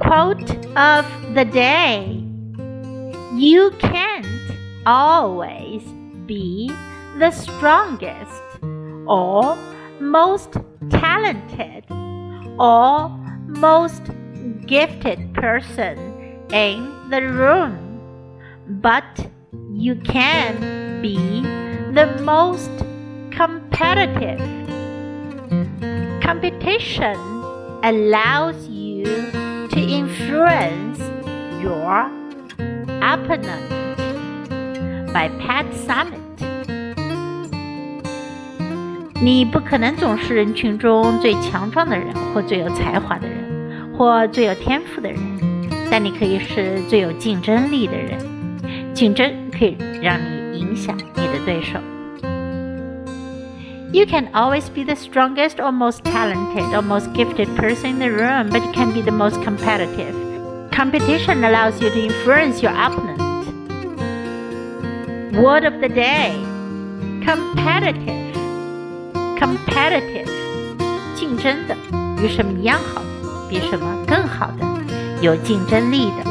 Quote of the day You can't always be the strongest or most talented or most gifted person in the room, but you can be the most competitive. Competition allows you to influence your opponent. By Pat Summit. 你不可能总是人群中最强壮的人，或最有才华的人，或最有天赋的人，但你可以是最有竞争力的人。竞争可以让你影响你的对手。You can always be the strongest or most talented or most gifted person in the room, but you can be the most competitive. Competition allows you to influence your opponent. Word of the day competitive. Competitive 竞争的，与什么一样好，比什么更好的，有竞争力的。